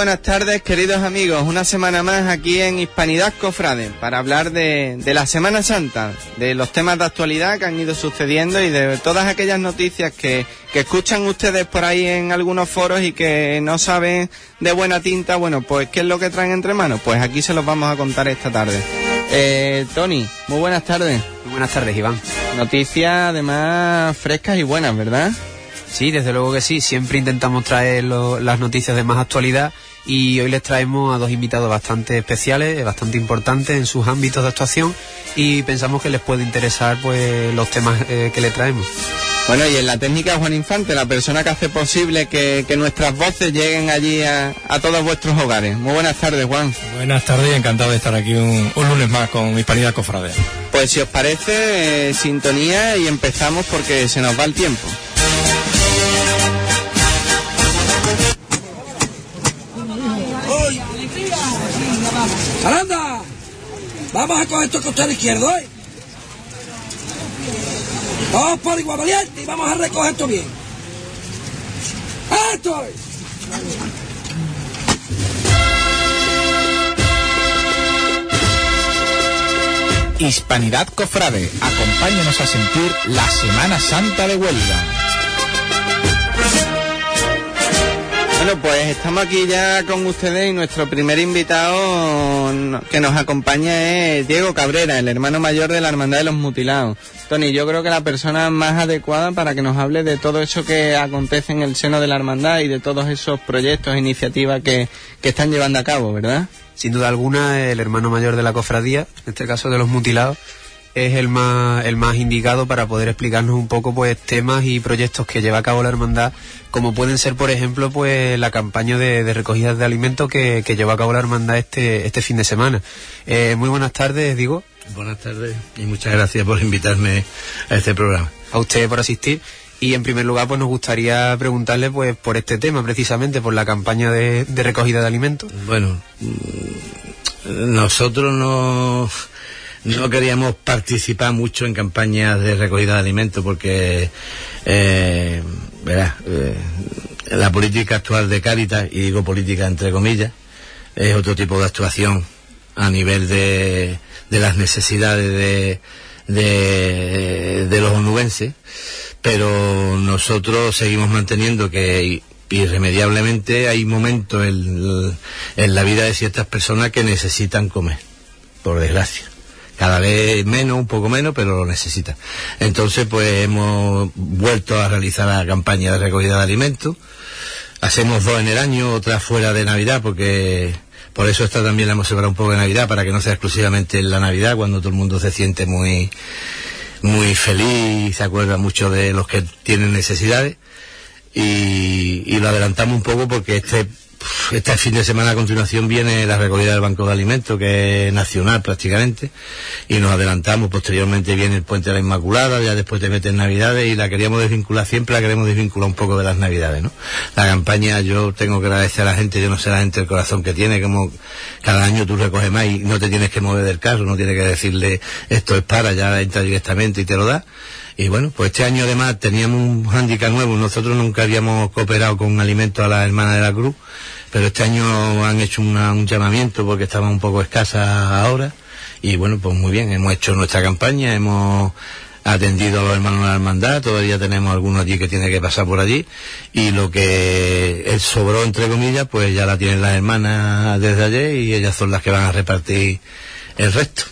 Buenas tardes, queridos amigos. Una semana más aquí en Hispanidad Cofrade para hablar de, de, la Semana Santa, de los temas de actualidad que han ido sucediendo y de todas aquellas noticias que, que escuchan ustedes por ahí en algunos foros y que no saben de buena tinta. Bueno, pues ¿qué es lo que traen entre manos? Pues aquí se los vamos a contar esta tarde. Eh, Tony, muy buenas tardes. Muy buenas tardes, Iván. Noticias además frescas y buenas, ¿verdad? Sí, desde luego que sí. Siempre intentamos traer lo, las noticias de más actualidad y hoy les traemos a dos invitados bastante especiales, bastante importantes en sus ámbitos de actuación y pensamos que les puede interesar pues los temas eh, que le traemos. Bueno, y en la técnica Juan Infante, la persona que hace posible que, que nuestras voces lleguen allí a, a, todos vuestros hogares. Muy buenas tardes, Juan. Buenas tardes y encantado de estar aquí un, un lunes más con Hispanidad Cofrade. Pues si os parece, eh, sintonía y empezamos porque se nos va el tiempo. Vamos a coger esto costado izquierdo, ¿eh? Vamos por igual y vamos a recoger esto bien. ¡Esto es! Hispanidad Cofrade, acompáñanos a sentir la Semana Santa de Huelva. Bueno, pues estamos aquí ya con ustedes y nuestro primer invitado que nos acompaña es Diego Cabrera, el hermano mayor de la Hermandad de los Mutilados. Tony, yo creo que la persona más adecuada para que nos hable de todo eso que acontece en el seno de la Hermandad y de todos esos proyectos e iniciativas que, que están llevando a cabo, ¿verdad? Sin duda alguna, el hermano mayor de la cofradía, en este caso de los mutilados, es el más, el más indicado para poder explicarnos un poco pues temas y proyectos que lleva a cabo la hermandad, como pueden ser por ejemplo pues la campaña de, de recogidas de alimentos que, que lleva a cabo la hermandad este, este fin de semana. Eh, muy buenas tardes, digo. Buenas tardes y muchas gracias por invitarme a este programa. A usted por asistir. Y en primer lugar, pues nos gustaría preguntarle pues por este tema, precisamente, por la campaña de, de recogida de alimentos. Bueno, nosotros no no queríamos participar mucho en campañas de recogida de alimentos porque eh, eh, la política actual de Cáritas, y digo política entre comillas, es otro tipo de actuación a nivel de, de las necesidades de, de, de los onubenses, pero nosotros seguimos manteniendo que irremediablemente hay momentos en, en la vida de ciertas personas que necesitan comer, por desgracia cada vez menos, un poco menos, pero lo necesita. Entonces, pues hemos vuelto a realizar la campaña de recogida de alimentos. Hacemos dos en el año, otra fuera de Navidad, porque por eso esta también la hemos separado un poco de Navidad, para que no sea exclusivamente en la Navidad, cuando todo el mundo se siente muy, muy feliz se acuerda mucho de los que tienen necesidades. Y lo adelantamos un poco porque este este fin de semana a continuación viene la recogida del Banco de Alimentos, que es nacional prácticamente, y nos adelantamos, posteriormente viene el Puente de la Inmaculada, ya después te meten Navidades, y la queríamos desvincular, siempre la queremos desvincular un poco de las Navidades, ¿no? La campaña, yo tengo que agradecer a la gente, yo no sé la gente el corazón que tiene, como cada año tú recoges más y no te tienes que mover del carro, no tienes que decirle esto es para, ya entra directamente y te lo da. Y bueno, pues este año además teníamos un hándicap nuevo. Nosotros nunca habíamos cooperado con alimentos a la hermana de la Cruz, pero este año han hecho una, un llamamiento porque estaban un poco escasas ahora. Y bueno, pues muy bien, hemos hecho nuestra campaña, hemos atendido a los hermanos de la hermandad, todavía tenemos algunos allí que tienen que pasar por allí, y lo que sobró, entre comillas, pues ya la tienen las hermanas desde ayer y ellas son las que van a repartir el resto.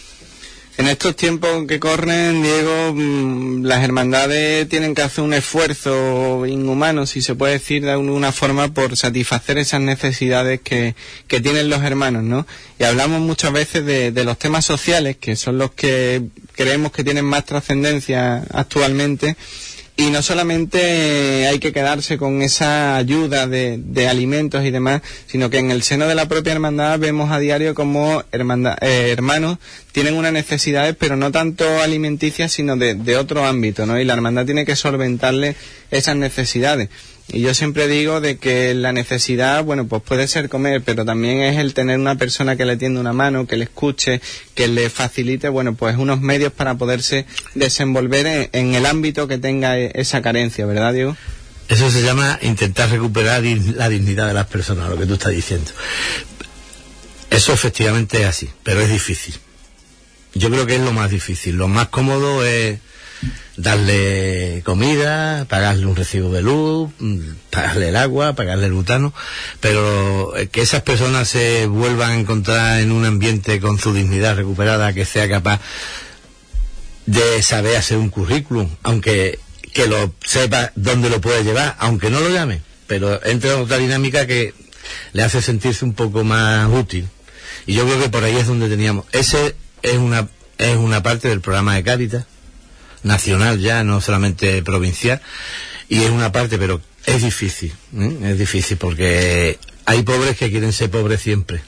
En estos tiempos que corren, Diego, mmm, las hermandades tienen que hacer un esfuerzo inhumano, si se puede decir de alguna forma, por satisfacer esas necesidades que, que tienen los hermanos, ¿no? Y hablamos muchas veces de, de, los temas sociales, que son los que creemos que tienen más trascendencia actualmente, Y no solamente hay que quedarse con esa ayuda de, de alimentos y demás, sino que en el seno de la propia hermandad vemos a diario como hermandad, eh, hermanos tienen unas necesidades, pero no tanto alimenticias, sino de, de otro ámbito, ¿no? Y la hermandad tiene que solventarle esas necesidades. Y yo siempre digo de que la necesidad, bueno, pues puede ser comer, pero también es el tener una persona que le tienda una mano, que le escuche, que le facilite, bueno, pues unos medios para poderse desenvolver en, en el ámbito que tenga e- esa carencia, ¿verdad, Diego? Eso se llama intentar recuperar la dignidad de las personas, lo que tú estás diciendo. Eso efectivamente es así, pero es difícil. Yo creo que es lo más difícil. Lo más cómodo es darle comida, pagarle un recibo de luz, mm, pagarle el agua, pagarle el butano, pero que esas personas se vuelvan a encontrar en un ambiente con su dignidad recuperada, que sea capaz de saber hacer un currículum, aunque que lo sepa dónde lo puede llevar, aunque no lo llame, pero entra en otra dinámica que le hace sentirse un poco más útil. Y yo creo que por ahí es donde teníamos. Ese es una es una parte del programa de Cáritas nacional ya, no solamente provincial, y es una parte, pero es difícil, ¿eh? es difícil porque hay pobres que quieren ser pobres siempre.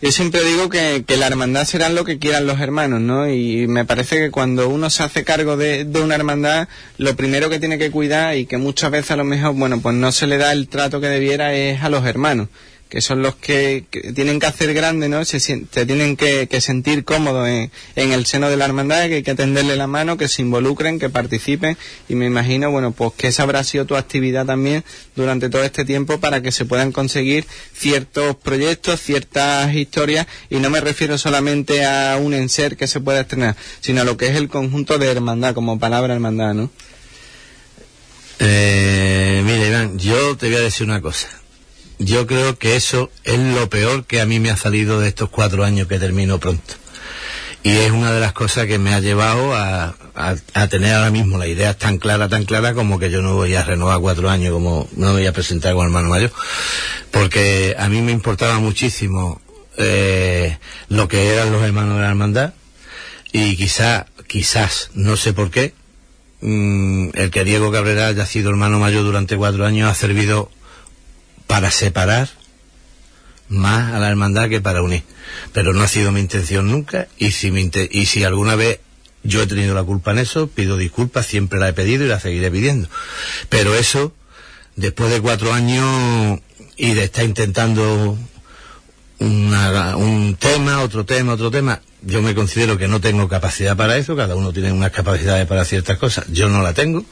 Yo siempre digo que, que la hermandad será lo que quieran los hermanos, ¿no? Y me parece que cuando uno se hace cargo de, de una hermandad, lo primero que tiene que cuidar y que muchas veces a lo mejor, bueno, pues no se le da el trato que debiera es a los hermanos, que son los que, tienen que hacer grande, ¿no? Se, tienen que, sentir cómodos en, en el seno de la hermandad, que hay que tenderle la mano, que se involucren, que participen y me imagino, bueno, pues que esa habrá sido tu actividad también durante todo este tiempo para que se puedan conseguir ciertos proyectos, ciertas historias y no me refiero solamente a un enser que se pueda estrenar, sino a lo que es el conjunto de hermandad, como palabra hermandad, ¿no? Eh, mira, Iván, yo te voy a decir una cosa. Yo creo que eso es lo peor que a mí me ha salido de estos cuatro años que termino pronto. Y es una de las cosas que me ha llevado a, a- a tener ahora mismo la idea tan clara, tan clara como que yo no voy a renovar cuatro años, como no me voy a presentar como hermano mayor. Porque a mí me importaba muchísimo eh, lo que eran los hermanos de la hermandad y quizás, quizás, no sé por qué, mm, el que Diego Cabrera haya sido hermano mayor durante cuatro años ha servido para separar más a la hermandad que para unir. Pero no ha sido mi intención nunca y si, alguna vez yo he tenido la culpa en eso, pido disculpas, siempre la he pedido y la seguiré pidiendo. Pero eso, después de cuatro años y de estar intentando una- un tema, otro tema, otro tema. Yo me considero que no tengo capacidad para eso, cada uno tiene unas capacidades para ciertas cosas, yo no la tengo,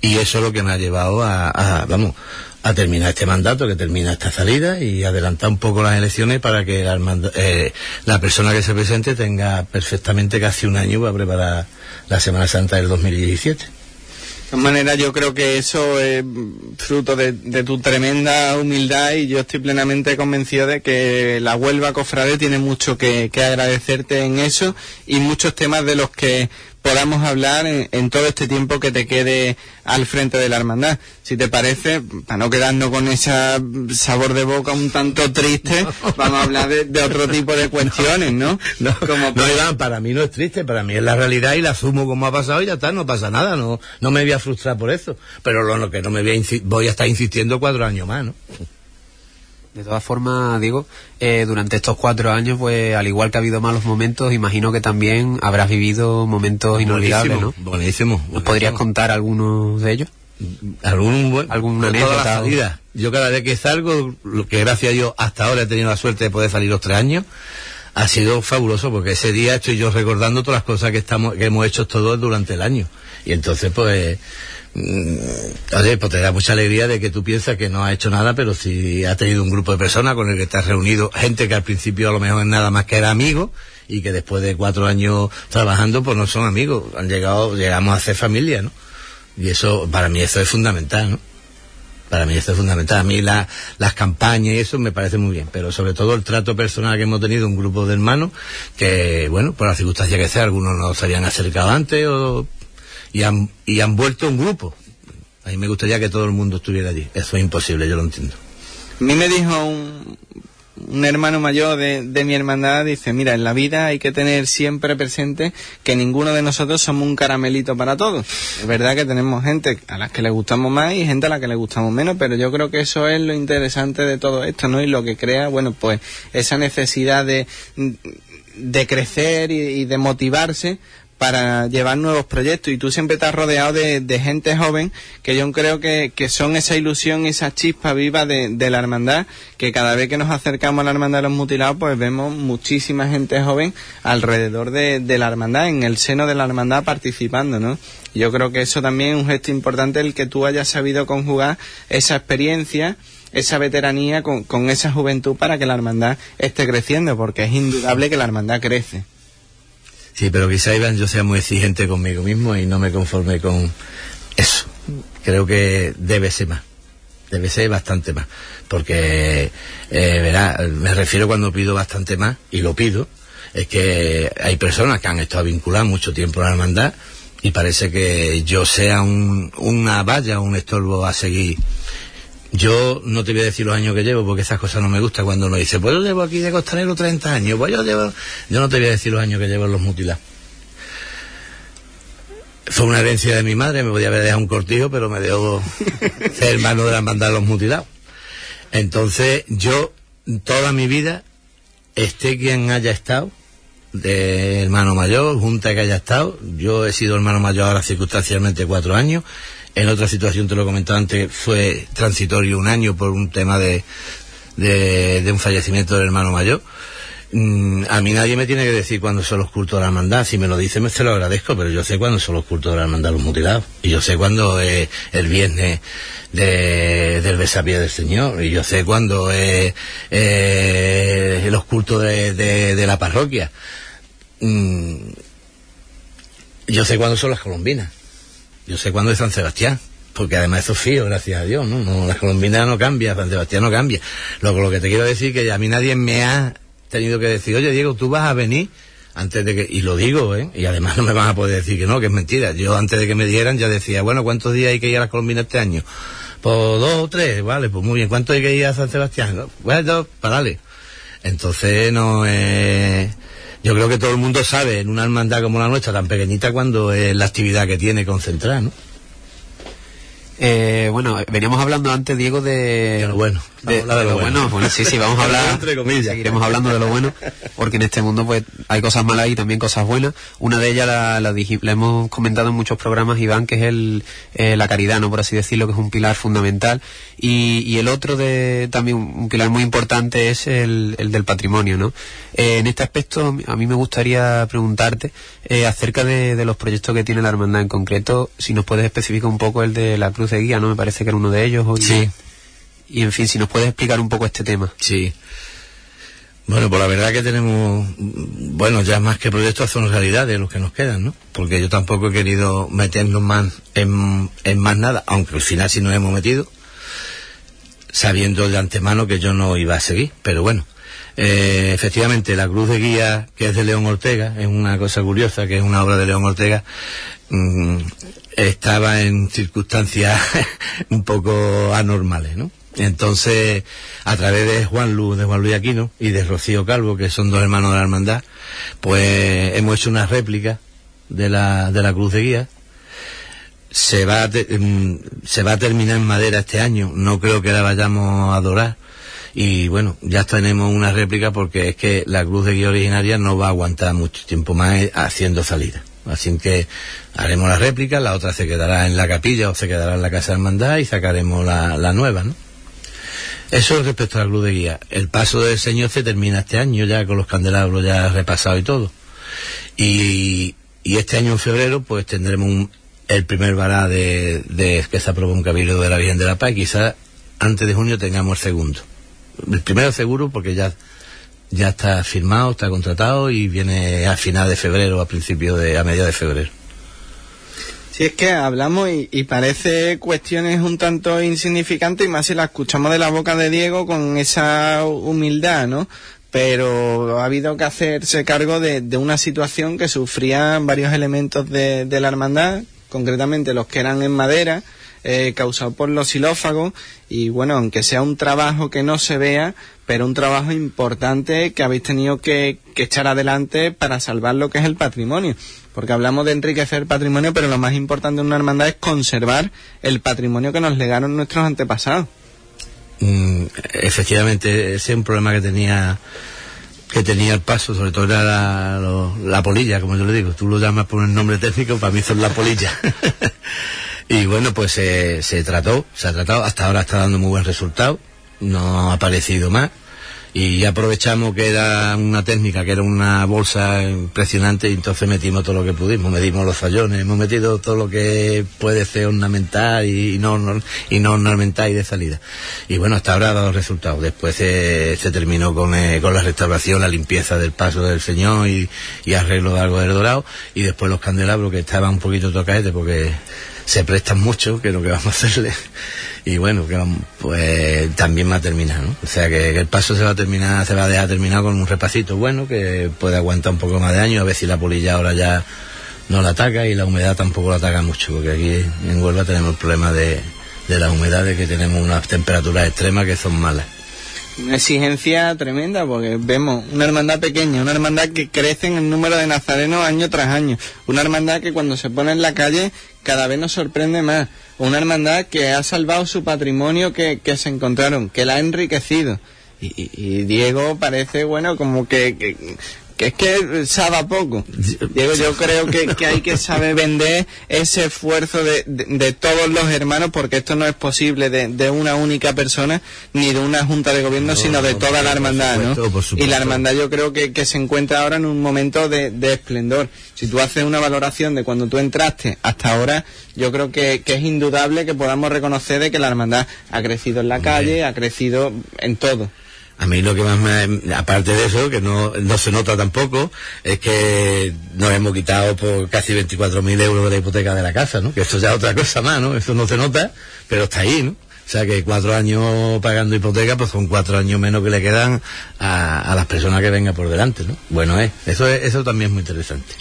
y eso es lo que me ha llevado a, a, vamos, a terminar este mandato, que termina esta salida, y adelantar un poco las elecciones para que la, eh, la persona que se presente tenga perfectamente casi un año para preparar la Semana Santa del 2017. De todas maneras, yo creo que eso es fruto de, de tu tremenda humildad y yo estoy plenamente convencido de que la Huelva Cofrade tiene mucho que agradecerte en eso y muchos temas de los que podamos hablar en, en todo este tiempo que te quede al frente de la hermandad. Si te parece, para no quedarnos con ese sabor de boca un tanto triste, vamos a hablar de, de otro tipo de cuestiones, ¿no? No, Como no, Iván, para mí no es triste, para mí es la realidad y la asumo como ha pasado y ya está, no pasa nada, no, no me voy a frustrar por eso. Pero lo, lo que no me voy a, voy a estar insistiendo cuatro años más, ¿no? De todas formas, digo, eh, durante estos cuatro años, pues al igual que ha habido malos momentos, imagino que también habrás vivido momentos inolvidables, ¿no? Buenísimo, Buenísimo. ¿Nos podrías contar algunos de ellos? algún buen, alguna anécdota. Yo cada vez que salgo, lo que gracias a Dios hasta ahora he tenido la suerte de poder salir los tres años, ha sido fabuloso porque ese día estoy yo recordando todas las cosas que estamos, que hemos hecho todos durante el año. Y entonces pues, oye, pues te da mucha alegría de que tú piensas que no has hecho nada, pero si has tenido un grupo de personas con el que estás reunido, gente que al principio a lo mejor es nada más que era amigo y que después de cuatro años trabajando pues no son amigos, han llegado, llegamos a ser familia, ¿no? Y eso, para mí eso es fundamental, ¿no? Para mí esto es fundamental. A mí la- las campañas y eso me parece muy bien, pero sobre todo el trato personal que hemos tenido un grupo de hermanos que, bueno, por las circunstancias que sea, algunos no se habían acercado antes o, y, han, y han vuelto un grupo. A mí me gustaría que todo el mundo estuviera allí. Eso es imposible, yo lo entiendo. A mí me dijo un, un hermano mayor de, de, mi hermandad dice, mira, en la vida hay que tener siempre presente que ninguno de nosotros somos un caramelito para todos. Es verdad que tenemos gente a las que le gustamos más y gente a la que le gustamos menos, pero yo creo que eso es lo interesante de todo esto, ¿no? Y lo que crea, bueno, pues esa necesidad de, de crecer y, y de motivarse para llevar nuevos proyectos y tú siempre estás rodeado de, de gente joven que yo creo que, que, son esa ilusión esa chispa viva de, de, la hermandad que cada vez que nos acercamos a la hermandad de los mutilados pues vemos muchísima gente joven alrededor de, de la hermandad, en el seno de la hermandad participando, ¿no? Yo creo que eso también es un gesto importante el que tú hayas sabido conjugar esa experiencia esa veteranía con, con esa juventud para que la hermandad esté creciendo, porque es indudable que la hermandad crece. Sí, pero quizá Iván yo sea muy exigente conmigo mismo y no me conforme con eso. Creo que debe ser más. Debe ser bastante más. Porque, eh, verá, me refiero cuando pido bastante más, y lo pido, es que hay personas que han estado vinculadas mucho tiempo a la hermandad y parece que yo sea un, una valla, un estorbo a seguir yo no te voy a decir los años que llevo porque esas cosas no me gustan cuando uno dice, pues yo llevo aquí de costanero 30 años, pues yo llevo... Yo no te voy a decir los años que llevo en los mutilados. Fue una herencia de mi madre, me podía haber dejado un cortijo, pero me dejó ser hermano de la hermandad de los mutilados. Entonces, yo, toda mi vida, esté quien haya estado, de hermano mayor, junta que haya estado, yo he sido hermano mayor ahora circunstancialmente cuatro años, en otra situación, te lo comentaba antes, fue transitorio un año por un tema de, de, un fallecimiento del hermano mayor. Mm, a mí nadie me tiene que decir cuándo son los cultos de la hermandad. Si me lo dice, me se lo agradezco, pero yo sé cuándo son los cultos de la hermandad los mutilados. Y yo sé cuándo es el viernes de, del besapié del Señor. Y yo sé cuándo es eh, los cultos de, de, de la parroquia. Mm, yo sé cuándo son las colombinas. Yo sé cuándo es San Sebastián, porque además eso es fío, gracias a Dios, ¿no? no la colombina no cambia, San Sebastián no cambia. Lo, lo que te quiero decir que a mí nadie me ha tenido que decir, oye Diego, tú vas a venir antes de que, y lo digo, ¿eh? Y además no me van a poder decir que no, que es mentira. Yo antes de que me dieran ya decía, bueno, ¿cuántos días hay que ir a las colombinas este año? Pues dos o tres, vale, pues muy bien. ¿Cuánto hay que ir a San Sebastián? Bueno, parale. Entonces no es... Yo creo que todo el mundo sabe en una hermandad como la nuestra, tan pequeñita, cuando es la actividad que tiene concentrada, ¿no? Eh, bueno, veníamos hablando antes, Diego, de... Bueno. De, de, de lo, bueno. bueno. bueno. sí, sí, vamos a hablar... Entre comillas. Seguiremos hablando de lo bueno, porque en este mundo pues hay cosas malas y también cosas buenas. Una de ellas la, la, la hemos comentado en muchos programas, Iván, que es el, eh, la caridad, ¿no? Por así decirlo, que es un pilar fundamental. Y, y el otro de también un pilar muy importante es el, el del patrimonio, ¿no? Eh, en este aspecto, a mí me gustaría preguntarte eh, acerca de, de, los proyectos que tiene la hermandad en concreto, si nos puedes especificar un poco el de la Cruz de Guía, ¿no? Me parece que era uno de ellos. O sí. Y en fin, si nos puedes explicar un poco este tema. Sí. Bueno, pues la verdad que tenemos, bueno, ya más que proyectos son realidades los que nos quedan, ¿no? Porque yo tampoco he querido meternos más en, en más nada, aunque al final sí nos hemos metido, sabiendo de antemano que yo no iba a seguir, pero bueno. Eh, efectivamente, la cruz de guía, que es de León Ortega, es una cosa curiosa, que es una obra de León Ortega, mmm, estaba en circunstancias un poco anormales, ¿no? Entonces, a través de Juan Luz, de Juan Luis Aquino y de Rocío Calvo, que son dos hermanos de la hermandad, pues hemos hecho una réplica de la, de la cruz de guía. Se va, a te, se va a terminar en madera este año, no creo que la vayamos a adorar. Y bueno, ya tenemos una réplica porque es que la cruz de guía originaria no va a aguantar mucho tiempo más haciendo salida. Así que haremos la réplica, la otra se quedará en la capilla o se quedará en la casa de hermandad y sacaremos la, la nueva, ¿no? Eso respecto a la cruz de guía. El paso del Señor se termina este año ya con los candelabros ya repasados y todo. Y, y este año en febrero pues tendremos un, el primer vará de, de, que se aprobó un cabildo de la Virgen de la Paz quizás antes de junio tengamos el segundo. El primero seguro porque ya ya está firmado, está contratado y viene a final de febrero, a principio de, a mediados de febrero. Si es que hablamos y, parece cuestiones un tanto insignificantes y más si la escuchamos de la boca de Diego con esa humildad, ¿no? Pero ha habido que hacerse cargo de, de una situación que sufrían varios elementos de, de, la hermandad, concretamente los que eran en madera, eh, causado por los xilófagos, y bueno, aunque sea un trabajo que no se vea, pero un trabajo importante que habéis tenido que, que echar adelante para salvar lo que es el patrimonio. Porque hablamos de enriquecer el patrimonio, pero lo más importante en una hermandad es conservar el patrimonio que nos legaron nuestros antepasados. Mm, efectivamente, ese es un problema que tenía que tenía el paso, sobre todo era la, lo- la polilla, como yo le digo. Tú lo llamas por un nombre técnico, para mí son la polilla. y bueno, pues se se trató, se ha tratado, hasta ahora está dando muy buen resultado, no ha aparecido más. Y aprovechamos que era una técnica, que era una bolsa impresionante, y entonces metimos todo lo que pudimos, metimos los fallones, hemos metido todo lo que puede ser ornamental y, no, no- y no ornamental y de salida. Y bueno, hasta ahora ha dado resultados. Después se terminó con, eh, con la restauración, la limpieza del paso del Señor y, y arreglo de algo del dorado, y después los candelabros que estaban un poquito tocaete porque se prestan mucho, que es lo que vamos a hacerle. Y bueno, que pues también va a terminar, ¿no? O sea que, el paso se va a terminar, se va a dejar terminado con un repacito bueno, que puede aguantar un poco más de años, a ver si la polilla ahora ya no la ataca y la humedad tampoco la ataca mucho, porque aquí en Huelva tenemos el problema de, de la humedad, de que tenemos unas temperaturas extremas que son malas. Una exigencia tremenda porque vemos una hermandad pequeña, una hermandad que crece en el número de nazarenos año tras año, una hermandad que cuando se pone en la calle cada vez nos sorprende más, una hermandad que ha salvado su patrimonio que, que se encontraron, que la ha enriquecido. Y, y- Diego parece, bueno, como que, que, que es que sabe poco. Diego, yo creo que, que hay que saber vender ese esfuerzo de, de- de todos los hermanos, porque esto no es posible de, de una única persona, ni de una junta de gobierno, No, sino de toda la hermandad, supuesto, ¿no? Y la hermandad yo creo que, que se encuentra ahora en un momento de, de esplendor. Si tú haces una valoración de cuando tú entraste hasta ahora, yo creo que, que es indudable que podamos reconocer de que la hermandad ha crecido en la calle, ha crecido en todo. A mí lo que más me, aparte de eso, que no, no se nota tampoco, es que nos hemos quitado por casi 24.000 euros de la hipoteca de la casa, ¿no? Que eso ya es otra cosa más, ¿no? Eso no se nota, pero está ahí, ¿no? O sea que cuatro años pagando hipoteca, pues son cuatro años menos que le quedan a, a las personas que vengan por delante, ¿no? Bueno, es, eso es, eso también es muy interesante.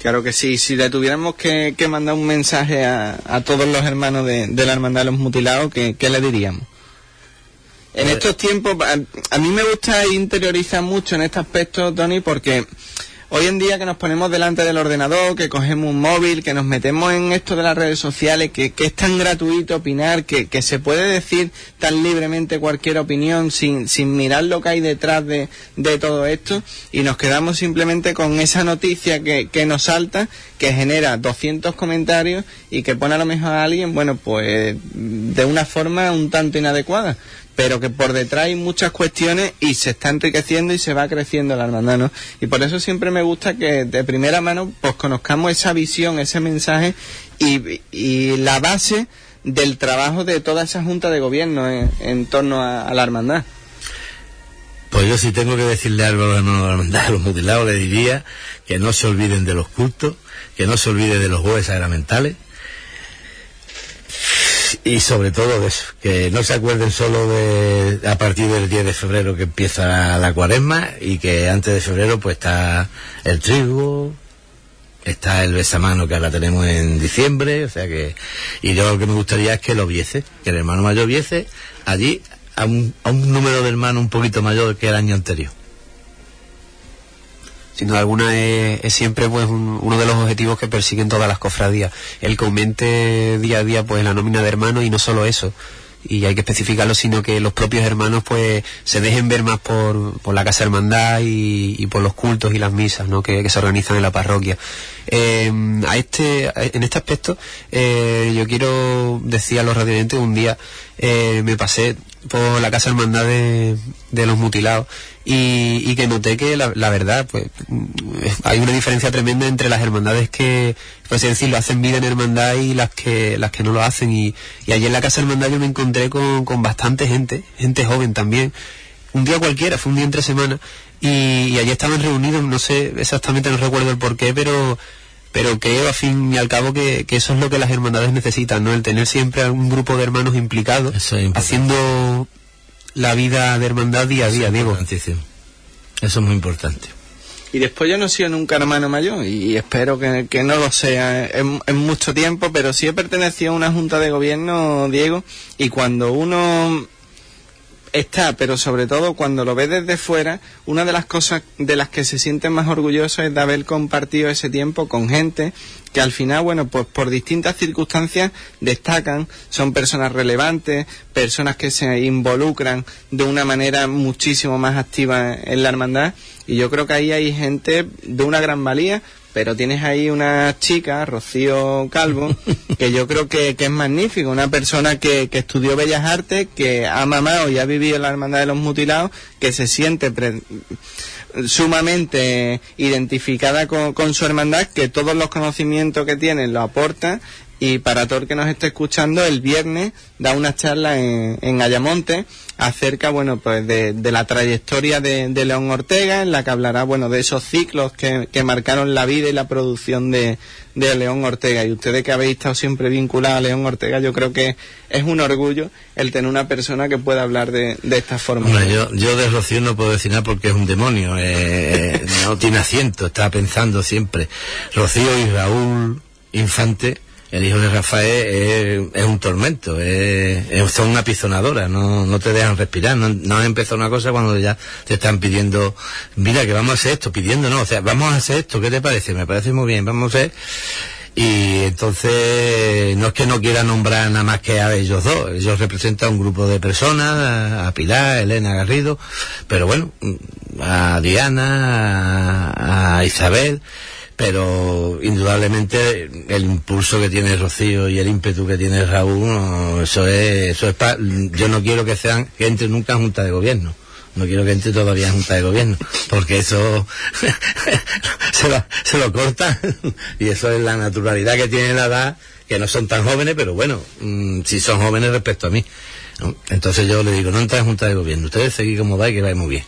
Claro que sí, si le tuviéramos que, que mandar un mensaje a, a todos los hermanos de, de la Hermandad de los Mutilados, ¿qué, qué le diríamos? En estos tiempos, a, mí me gusta interiorizar mucho en este aspecto, Tony, porque hoy en día que nos ponemos delante del ordenador, que cogemos un móvil, que nos metemos en esto de las redes sociales, que, que es tan gratuito opinar, que, se puede decir tan libremente cualquier opinión sin, mirar lo que hay detrás de, todo esto, y nos quedamos simplemente con esa noticia que nos salta, que genera 200 comentarios y que pone a lo mejor a alguien, bueno, pues de una forma un tanto inadecuada pero que por detrás hay muchas cuestiones y se está enriqueciendo y se va creciendo la hermandad, ¿no? Y por eso siempre me gusta que de primera mano pues conozcamos esa visión, ese mensaje y, y la base del trabajo de toda esa junta de gobierno en, torno a, la hermandad. Pues yo si tengo que decirle algo a los hermanos de la hermandad, a los mutilados, le diría que no se olviden de los cultos, que no se olviden de los jueves sagramentales, y sobre todo de eso, que no se acuerden solo de a partir del 10 de febrero que empieza la, la cuaresma y que antes de febrero pues está el trigo, está el besamano que ahora tenemos en diciembre, o sea que y yo lo que me gustaría es que lo viese, que el hermano mayor viese allí a un, a un número de hermanos un poquito mayor que el año anterior. Sin duda alguna es, siempre pues un- uno de los objetivos que persiguen todas las cofradías el que aumente día a día pues la nómina de hermanos y no solo eso y hay que especificarlo sino que los propios hermanos pues se dejen ver más por, por la casa hermandad y, y por los cultos y las misas ¿no? que, que se organizan en la parroquia Eh, a este en este aspecto eh, yo quiero decir a los radiantes un día eh, me pasé por la casa hermandad de, los mutilados. Y, y que noté que la, verdad pues mm, hay una diferencia tremenda entre las hermandades que por así decirlo hacen vida en hermandad y las que las que no lo hacen. Y, y allí en la casa hermandad yo me encontré con, con bastante gente gente joven también. Un día cualquiera fue un día entre semana y, y allí estaban reunidos no sé exactamente no recuerdo el por qué pero pero creo a fin y al cabo que, que eso es lo que las hermandades necesitan, ¿no? El tener siempre a un grupo de hermanos implicados es haciendo la vida de hermandad día a día, Diego. Eso es muy importante. Y después yo no he sido nunca hermano mayor y espero que, que no lo sea en, en mucho tiempo, pero sí he pertenecido a una junta de gobierno, Diego, y cuando uno está, pero sobre todo cuando lo ves desde fuera, una de las cosas de las que se sienten más orgullosos es de haber compartido ese tiempo con gente que al final, bueno, pues por distintas circunstancias destacan, son personas relevantes, personas que se involucran de una manera muchísimo más activa en la hermandad y yo creo que ahí hay gente de una gran valía pero tienes ahí una chica, Rocío Calvo, que yo creo que, es magnífico, una persona que, estudió Bellas Artes, que ha mamado y ha vivido en la Hermandad de los Mutilados, que se siente sumamente identificada con, su hermandad, que todos los conocimientos que tiene lo aporta y para todo el que nos esté escuchando, el viernes da una charla en, en Ayamonte acerca, bueno, pues de, la trayectoria de, León Ortega, en la que hablará, bueno, de esos ciclos que, marcaron la vida y la producción de, León Ortega. Y ustedes que habéis estado siempre vinculados a León Ortega, yo creo que es un orgullo el tener una persona que pueda hablar de, esta forma. yo, yo de Rocío no puedo decir nada porque es un demonio, eh, no tiene asiento, está pensando siempre. Rocío y Raúl Infante el hijo de Rafael es, un tormento, es, son una pisonadora, no, no te dejan respirar, no, no has empezado una cosa cuando ya te están pidiendo, mira que vamos a hacer esto, pidiendo, no, o sea, vamos a hacer esto, ¿qué te parece? Me parece muy bien, vamos a hacer... Y entonces, no es que no quiera nombrar nada más que a ellos dos, ellos representan un grupo de personas, a Pilar, a Elena Garrido, pero bueno, a Diana, a Isabel, pero indudablemente el impulso que tiene Rocío y el ímpetu que tiene Raúl, eso es, eso es yo no quiero que sean, que entre nunca en junta de gobierno. No quiero que entre todavía en junta de gobierno, porque eso se, lo, se lo corta y eso es la naturalidad que tiene la edad, que no son tan jóvenes, pero bueno, mm, si son jóvenes respecto a mí. Entonces yo le digo, no entra en junta de gobierno, ustedes seguir como va y que va muy bien.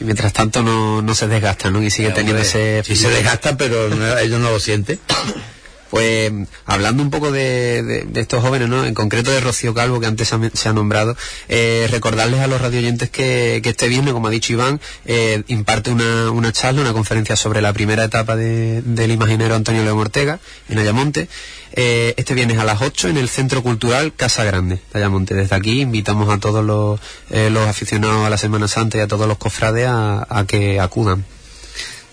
Y mientras tanto no, no se desgastan, ¿no? Y sigue teniendo ese... Sí se desgastan, pero ellos no lo sienten. Pues hablando un poco de, estos jóvenes, ¿no? En concreto de Rocío Calvo, que antes se ha, nombrado, eh, recordarles a los radioyentes que, que este viernes, como ha dicho Iván, eh, imparte una, una, charla, una conferencia sobre la primera etapa del imaginero Antonio León Ortega, en Ayamonte. Eh, este viernes a las 8 en el Centro Cultural Casa Grande de Ayamonte. Desde aquí invitamos a todos los, los aficionados a la Semana Santa y a todos los cofrades a que acudan.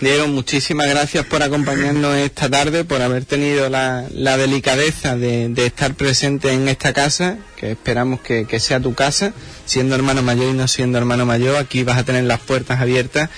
Diego, muchísimas gracias por acompañarnos esta tarde, por haber tenido la, delicadeza de, estar presente en esta casa, que esperamos que, que, sea tu casa, siendo hermano mayor y no siendo hermano mayor, aquí vas a tener las puertas abiertas.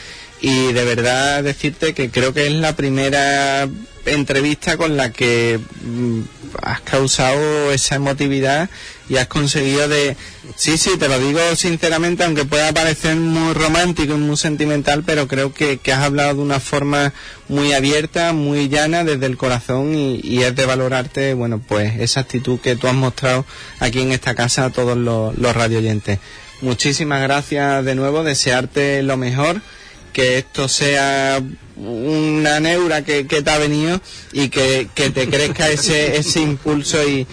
Y de verdad decirte que creo que es la primera entrevista con la que mm, has causado esa emotividad y has conseguido de... Sí, sí, te lo digo sinceramente, aunque pueda parecer muy romántico y muy sentimental, pero creo que, has hablado de una forma muy abierta, muy llana, desde el corazón y, es de valorarte, bueno, pues esa actitud que tú has mostrado aquí en esta casa a todos los radioyentes. Muchísimas gracias de nuevo, desearte lo mejor que esto sea una neura que, te ha venido y que, te crezca ese, ese impulso y,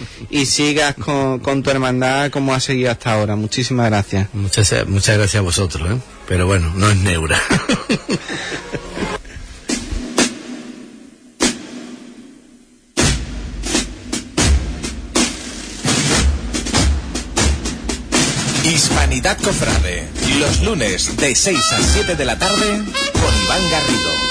sigas con, tu hermandad como ha seguido hasta ahora. Muchísimas gracias. Muchas, muchas gracias a vosotros, ¿eh? pero bueno, no es neura. Hispanidad Cofrade, los lunes de 6 a 7 de la tarde con Iván Garrido.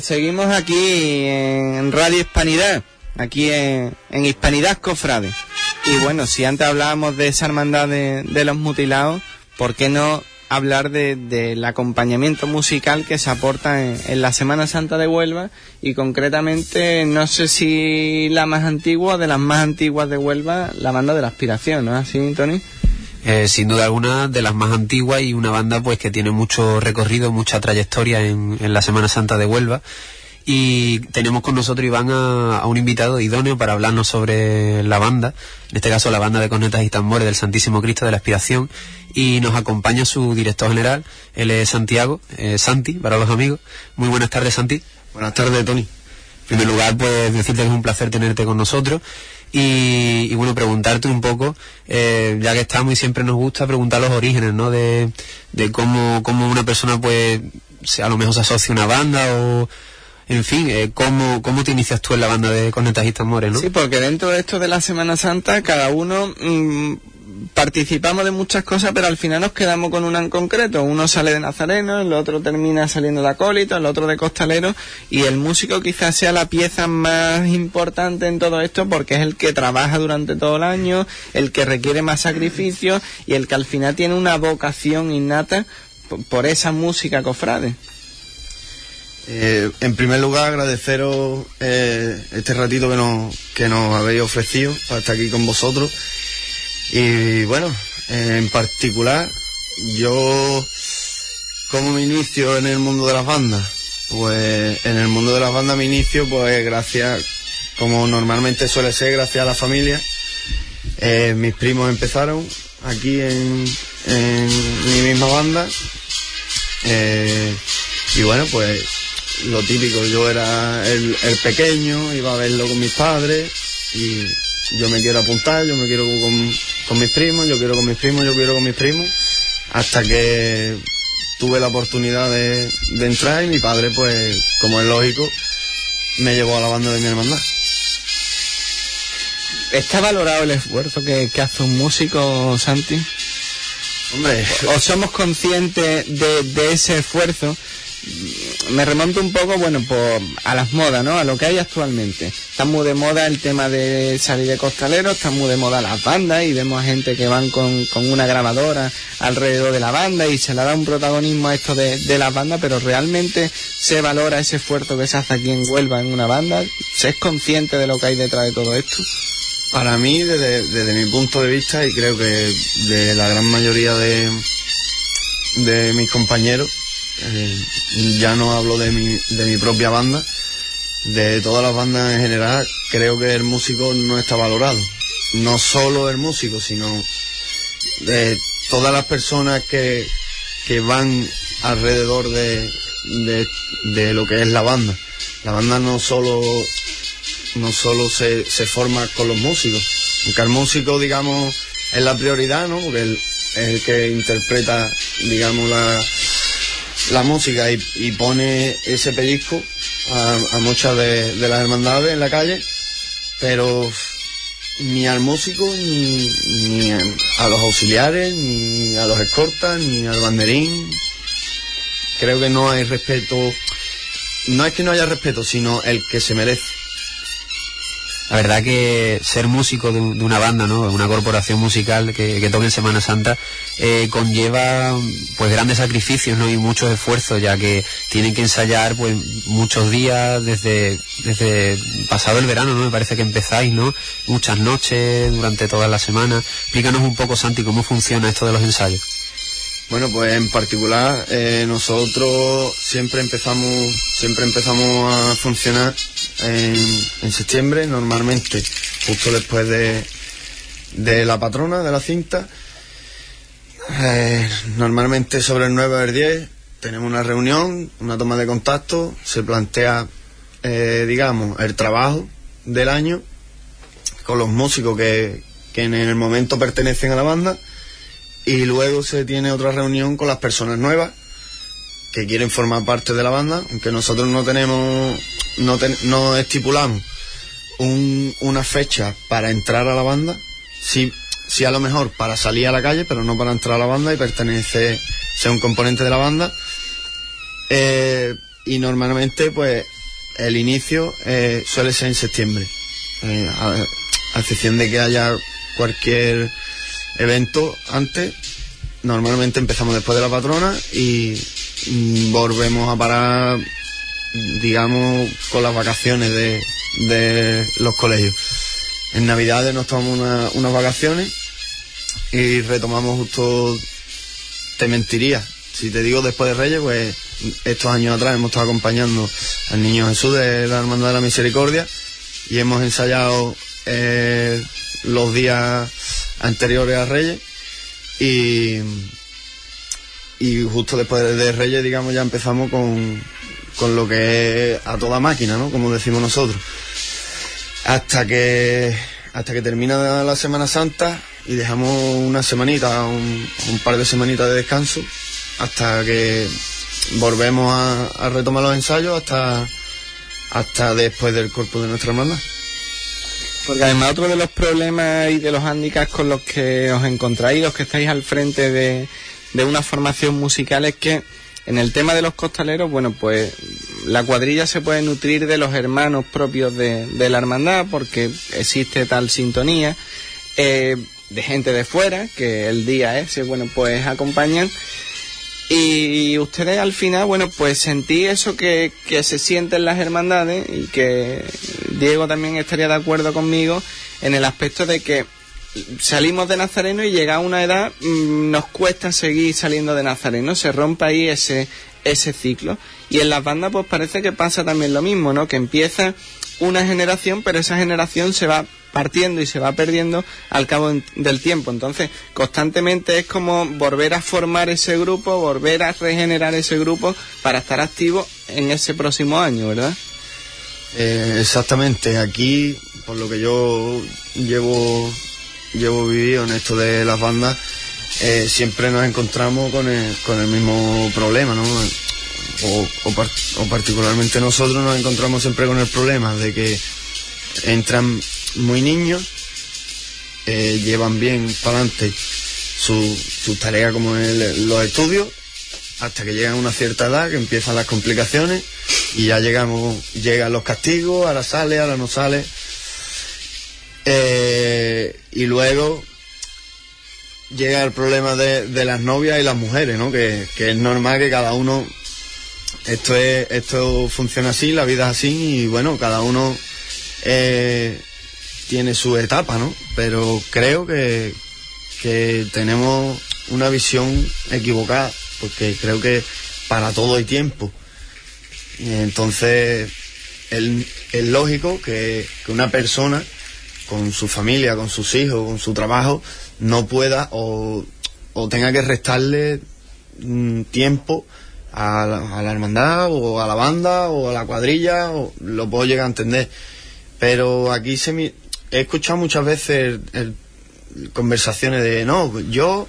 Seguimos aquí en Radio Hispanidad, aquí en, Hispanidad Cofrade. Y bueno, si antes hablábamos de esa hermandad de, los mutilados, ¿por qué no hablar de- del acompañamiento musical que se aporta en, en la Semana Santa de Huelva y concretamente, no sé si la más antigua, de las más antiguas de Huelva, la banda de la aspiración, ¿no? ¿Así, Tony? Eh, sin duda alguna de las más antiguas y una banda pues que tiene mucho recorrido, mucha trayectoria en, en la Semana Santa de Huelva. Y tenemos con nosotros, Iván, a, un invitado idóneo para hablarnos sobre la banda, en este caso la banda de cornetas y tambores del Santísimo Cristo de la Aspiración. Y nos acompaña su director general, él es Santiago, eh, Santi, para los amigos. Muy buenas tardes, Santi. Buenas tardes, Tony. En primer lugar, pues decirte que es un placer tenerte con nosotros y, y, bueno, preguntarte un poco, eh, ya que estamos y siempre nos gusta preguntar los orígenes, ¿no? De, de cómo, cómo una persona, pues, a lo mejor se asocia a una banda o, en fin, eh, cómo, cómo te inicias tú en la banda de cornetas y tambores, ¿no? Sí, porque dentro de esto de la Semana Santa, cada uno mm, participamos de muchas cosas, pero al final nos quedamos con una en concreto. Uno sale de Nazareno, el otro termina saliendo de acólito, el otro de costalero, y el músico quizás sea la pieza más importante en todo esto porque es el que trabaja durante todo el año, el que requiere más sacrificio y el que al final tiene una vocación innata por- esa música cofrade. Eh, en primer lugar, agradeceros eh, este ratito que nos, que nos habéis ofrecido para estar aquí con vosotros. Y bueno, en particular, yo, ¿cómo me inicio en el mundo de las bandas? Pues en el mundo de las bandas me inicio, pues gracias, como normalmente suele ser, gracias a la familia. Eh, mis primos empezaron aquí en, mi misma banda. Eh, y bueno, pues lo típico, yo era el pequeño, iba a verlo con mis padres y yo me quiero apuntar, yo me quiero con, con mis primos, yo quiero con mis primos, yo quiero con mis primos, hasta que tuve la oportunidad de, de entrar y mi padre, pues, como es lógico, me llevó a la banda de mi hermandad. ¿Está valorado el esfuerzo que, que hace un músico, Santi? Hombre, ¿O somos conscientes de, de ese esfuerzo? Me remonto un poco, bueno, a las modas, ¿no? A lo que hay actualmente. Está muy de moda el tema de salir de costalero, está muy de moda las bandas y vemos a gente que van con, con una grabadora alrededor de la banda y se le da un protagonismo a esto de, de las bandas, pero realmente se valora ese esfuerzo que se hace aquí en Huelva en una banda. ¿Se es consciente de lo que hay detrás de todo esto? Para mí, desde, desde mi punto de vista, y creo que de la gran mayoría de, de mis compañeros, ya no hablo de mi, de mi propia banda, de todas las bandas en general, creo que el músico no está valorado. No solo el músico, sino de todas las personas que, que van alrededor de, de, lo que es la banda. La banda no solo no solo se, se forma con los músicos, aunque el músico, digamos, es la prioridad, ¿no? Porque él es el que interpreta, digamos, la, la música y, pone ese pellizco a, muchas de, las hermandades en la calle, pero ni al músico, ni, ni a, a los auxiliares, ni a los escortas, ni al banderín. Creo que no hay respeto, no es que no haya respeto, sino el que se merece. La verdad que ser músico de, de una banda, ¿no? Una corporación musical que, que toque en Semana Santa eh, conlleva pues grandes sacrificios, ¿no? Y muchos esfuerzos, ya que tienen que ensayar pues muchos días desde, desde pasado el verano, ¿no? Me parece que empezáis, ¿no? Muchas noches durante toda la semana. Explícanos un poco, Santi, cómo funciona esto de los ensayos. Bueno, pues en particular eh, nosotros siempre empezamos, siempre empezamos a funcionar en, en septiembre, normalmente justo después de, de la patrona de la cinta. Eh, normalmente sobre el 9 o el 10 tenemos una reunión, una toma de contacto, se plantea, eh, digamos, el trabajo del año con los músicos que, que en el momento pertenecen a la banda y luego se tiene otra reunión con las personas nuevas que quieren formar parte de la banda, aunque nosotros no tenemos, no, ten- no estipulamos un- una fecha para entrar a la banda, sí, sí a lo mejor para salir a la calle, pero no para entrar a la banda y pertenecer, ser un componente de la banda. Eh, y normalmente pues el inicio eh, suele ser en septiembre. Eh, a, a excepción de que haya cualquier evento antes, normalmente empezamos después de la patrona y volvemos a parar, digamos, con las vacaciones de, de los colegios. En Navidades nos tomamos una- unas vacaciones y retomamos justo, te mentiría. Si te digo después de Reyes, pues estos años atrás hemos estado acompañando al Niño Jesús de la Hermandad de la Misericordia y hemos ensayado eh, los días anteriores a Reyes y, y justo después de Reyes, digamos, ya empezamos con, con lo que es a toda máquina, ¿no? Como decimos nosotros. Hasta que, hasta que termina la Semana Santa y dejamos una semanita, un, par de semanitas de descanso, hasta que volvemos a, retomar los ensayos hasta, hasta después del cuerpo de nuestra hermandad. Porque además otro de los problemas y de los hándicaps con los que os encontráis, los que estáis al frente de, de una formación musical, es que en el tema de los costaleros, bueno, pues la cuadrilla se puede nutrir de los hermanos propios de, de la hermandad, porque existe tal sintonía, eh, de gente de fuera, que el día ese, bueno, pues acompañan. Y ustedes al final, bueno, pues sentí eso que, que se siente en las hermandades y que Diego también estaría de acuerdo conmigo en el aspecto de que salimos de Nazareno y llega a una edad mm, nos cuesta seguir saliendo de Nazareno, se rompe ahí ese, ese ciclo. Y en las bandas pues parece que pasa también lo mismo, ¿no? Que empieza una generación, pero esa generación se va partiendo y se va perdiendo al cabo del tiempo. Entonces, constantemente es como volver a formar ese grupo, volver a regenerar ese grupo para estar activo en ese próximo año, ¿verdad? Eh, exactamente, aquí, por lo que yo llevo, llevo vivido en esto de las bandas, eh, siempre nos encontramos con el, con el mismo problema, ¿no? O, o par- o particularmente nosotros nos encontramos siempre con el problema de que entran muy niños, eh, llevan bien para adelante su, tarea como en los estudios, hasta que llegan a una cierta edad que empiezan las complicaciones y ya llegamos, llegan los castigos, ahora sale, ahora no sale. Eh, y luego llega el problema de, de las novias y las mujeres, ¿no? Que, que es normal que cada uno, esto es, esto funciona así, la vida es así y bueno, cada uno eh, tiene su etapa, ¿no? Pero creo que, que tenemos una visión equivocada, porque creo que para todo hay tiempo. Entonces es, lógico que, que una persona con su familia, con sus hijos, con su trabajo, no pueda o, o tenga que restarle mm, tiempo a la, a la hermandad o a la banda o a la cuadrilla, o, lo puedo llegar a entender. Pero aquí se he escuchado muchas veces el- conversaciones de, no, yo,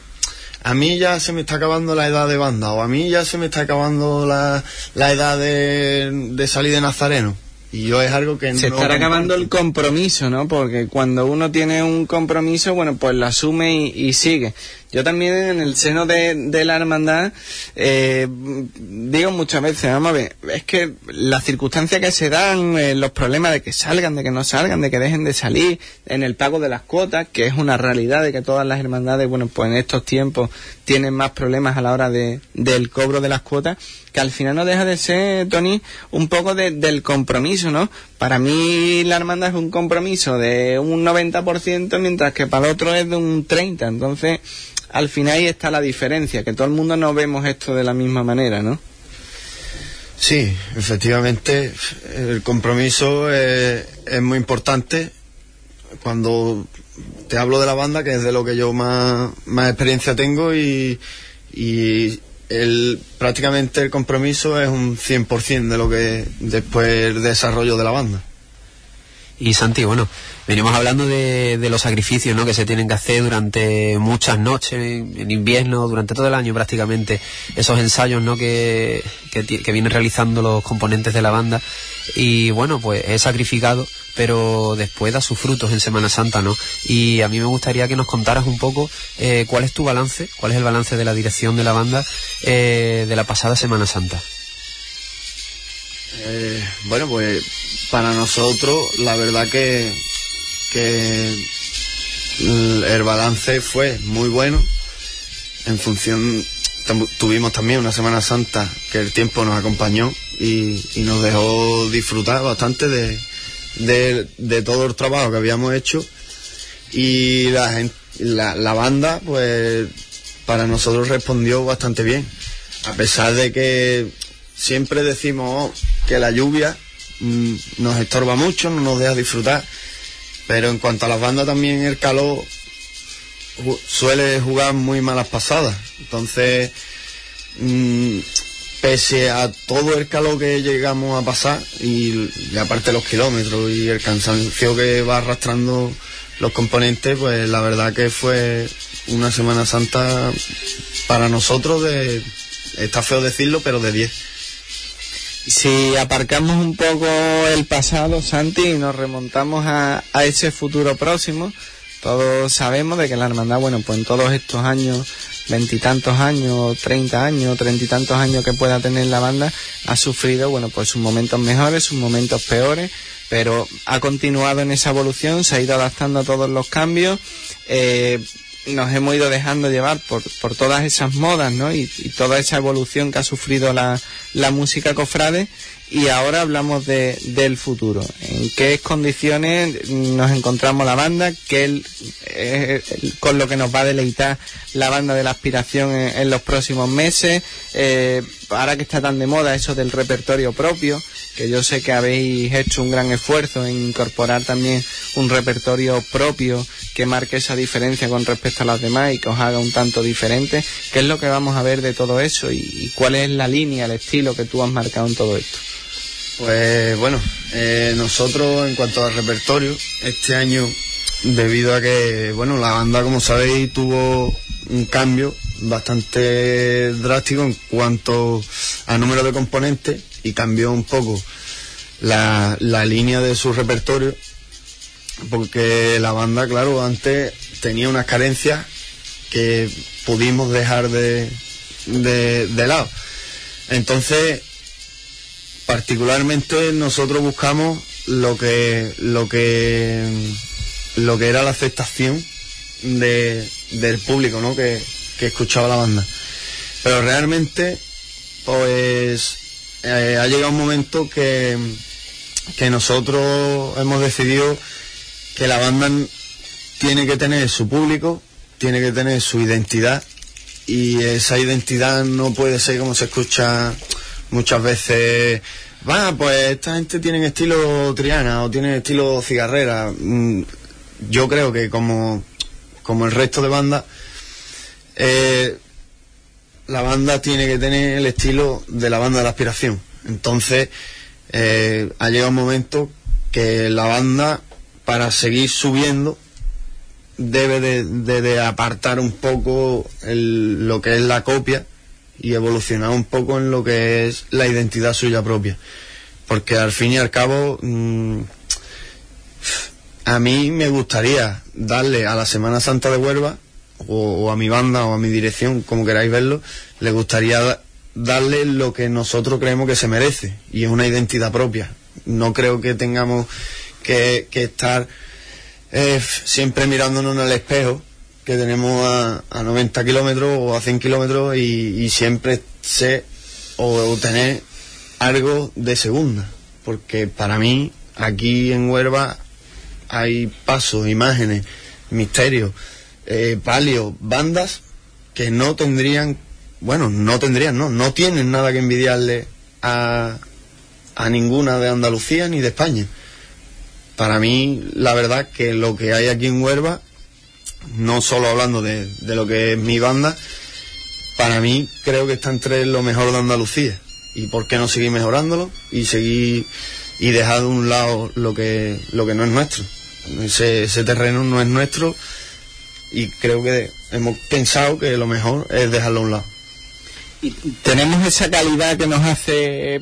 a mí ya se me está acabando la edad de banda, o a mí ya se me está acabando la, la edad de, de salir de Nazareno. Y yo es algo que Se no estará acabando el compromiso, ¿no? Porque cuando uno tiene un compromiso, bueno, pues lo asume y, y sigue. Yo también en el seno de, de la hermandad eh, digo muchas veces, vamos a ver, es que las circunstancias que se dan, eh, los problemas de que salgan, de que no salgan, de que dejen de salir, en el pago de las cuotas, que es una realidad de que todas las hermandades, bueno, pues en estos tiempos tienen más problemas a la hora de, del cobro de las cuotas, que al final no deja de ser, Tony, un poco de- del compromiso, ¿no? Para mí la hermandad es un compromiso de un 90%, mientras que para el otro es de un 30%. Entonces, al final ahí está la diferencia, que todo el mundo no vemos esto de la misma manera, ¿no? Sí, efectivamente, el compromiso es, es muy importante. Cuando te hablo de la banda, que es de lo que yo más, más experiencia tengo, y, y el, prácticamente el compromiso es un 100% de lo que después el desarrollo de la banda. Y Santi, bueno, venimos hablando de, de los sacrificios ¿no? que se tienen que hacer durante muchas noches, en invierno, durante todo el año prácticamente, esos ensayos ¿no? que, que, vienen realizando los componentes de la banda. Y bueno, pues es sacrificado, pero después da sus frutos en Semana Santa, ¿no? Y a mí me gustaría que nos contaras un poco eh, cuál es tu balance, cuál es el balance de la dirección de la banda eh, de la pasada Semana Santa. Eh, bueno, pues para nosotros la verdad que, que el balance fue muy bueno. En función, tuvimos también una Semana Santa que el tiempo nos acompañó y, nos dejó disfrutar bastante de, de, todo el trabajo que habíamos hecho. Y la, la, la banda, pues para nosotros respondió bastante bien. A pesar de que siempre decimos que la lluvia mm, nos estorba mucho, no nos deja disfrutar. Pero en cuanto a las bandas también el calor suele jugar muy malas pasadas. Entonces, mm, pese a todo el calor que llegamos a pasar y, y, aparte los kilómetros y el cansancio que va arrastrando los componentes, pues la verdad que fue una Semana Santa para nosotros de, está feo decirlo, pero de 10. Si aparcamos un poco el pasado, Santi, y nos remontamos a, a ese futuro próximo, todos sabemos de que la hermandad, bueno, pues en todos estos años, veintitantos años, treinta años, treinta y tantos años que pueda tener la banda, ha sufrido, bueno, pues sus momentos mejores, sus momentos peores, pero ha continuado en esa evolución, se ha ido adaptando a todos los cambios. Eh, nos hemos ido dejando llevar por, por todas esas modas, ¿no? Y, toda esa evolución que ha sufrido la, la música cofrade. Y ahora hablamos de, del futuro. ¿En qué condiciones nos encontramos la banda? ¿Qué eh, con lo que nos va a deleitar la banda de la aspiración en, los próximos meses? Eh, ahora que está tan de moda eso del repertorio propio, que yo sé que habéis hecho un gran esfuerzo en incorporar también un repertorio propio que marque esa diferencia con respecto a las demás y que os haga un tanto diferente. ¿Qué es lo que vamos a ver de todo eso y, cuál es la línea, el estilo que tú has marcado en todo esto? Pues bueno, eh, nosotros en cuanto al repertorio, este año, debido a que, bueno, la banda, como sabéis, tuvo un cambio bastante drástico en cuanto a número de componentes y cambió un poco la, la línea de su repertorio porque la banda, claro, antes tenía unas carencias que pudimos dejar de, de, lado. Entonces, particularmente nosotros buscamos lo que, lo que, lo que era la aceptación de, del público, ¿no? Que, que escuchaba la banda. Pero realmente, pues, eh, ha llegado un momento que, que nosotros hemos decidido que la banda tiene que tener su público, tiene que tener su identidad y esa identidad no puede ser como se escucha muchas veces. Va, pues esta gente tiene estilo Triana o tiene estilo cigarrera. Mm, yo creo que como, como el resto de bandas, eh, la banda tiene que tener el estilo de la banda de la aspiración. Entonces, eh, ha llegado un momento que la banda para seguir subiendo debe de, apartar un poco lo que es la copia y evolucionar un poco en lo que es la identidad suya propia. Porque al fin y al cabo, mm, a mí me gustaría darle a la Semana Santa de Huelva, o, a mi banda, o a mi dirección, como queráis verlo, le gustaría darle lo que nosotros creemos que se merece, y es una identidad propia. No creo que tengamos que, estar eh, siempre mirándonos en el espejo que tenemos a, a 90 kilómetros o a 100 kilómetros y, siempre sé o, tener algo de segunda. Porque para mí, aquí en Huelva, hay pasos, imágenes, misterios, eh, palios, bandas que no tendrían, bueno, no tendrían, no, no tienen nada que envidiarle a, a ninguna de Andalucía ni de España para mí, la verdad que lo que hay aquí en Huelva, no solo hablando de, lo que es mi banda, para mí creo que está entre lo mejor de Andalucía. ¿Y por qué no seguir mejorándolo y seguir y dejar de un lado lo que, lo que no es nuestro? Ese terreno no es nuestro y creo que hemos pensado que lo mejor es dejarlo a un lado. Y tenemos esa calidad que nos hace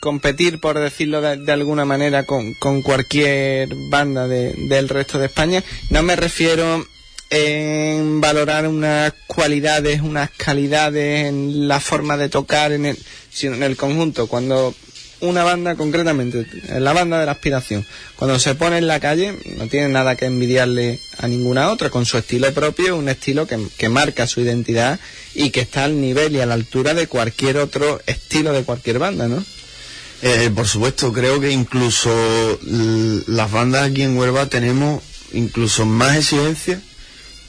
competir, por decirlo de, alguna manera, con, cualquier banda del resto de España. No me refiero en valorar unas cualidades, unas calidades en la forma de tocar, en el, sino en el conjunto. Cuando una banda concretamente, la banda de la aspiración. Cuando se pone en la calle no tiene nada que envidiarle a ninguna otra, con su estilo propio, un estilo que, que marca su identidad y que está al nivel y a la altura de cualquier otro estilo de cualquier banda, ¿no? Eh, por supuesto, creo que incluso las bandas aquí en Huelva tenemos incluso más exigencia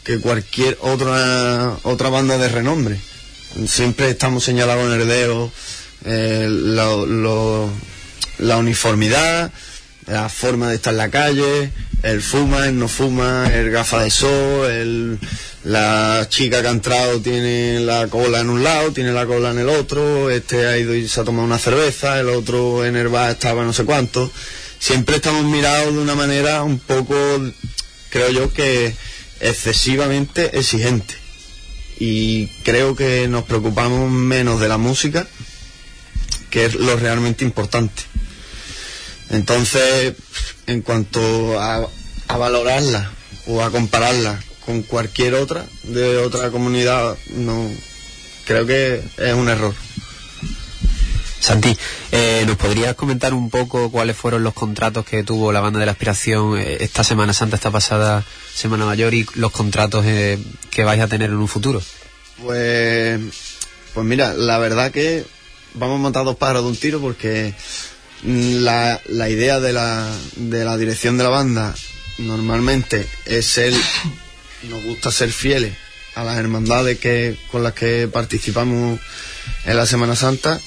que cualquier otra otra banda de renombre. Siempre estamos señalados en el eh, lo- lo- la uniformidad, la forma de estar en la calle, el fuma, el no fuma, el gafa de sol, el, la chica que ha entrado tiene la cola en un lado, tiene la cola en el otro, este ha ido y se ha tomado una cerveza, el otro en el bar estaba no sé cuánto. Siempre estamos mirados de una manera un poco, creo yo que excesivamente exigente. Y creo que nos preocupamos menos de la música, que es lo realmente importante. Entonces, en cuanto a, a valorarla o a compararla con cualquier otra de otra comunidad, no creo que es un error. Santi, eh, ¿nos podrías comentar un poco cuáles fueron los contratos que tuvo la banda de la aspiración eh, esta Semana Santa, esta pasada Semana Mayor y los contratos eh, que vais a tener en un futuro? Pues, pues mira, la verdad que vamos a matar dos pájaros de un tiro porque mm, la, la idea de la, de la dirección de la banda normalmente es ser, nos gusta ser fieles a las hermandades que, con las que participamos en la Semana Santa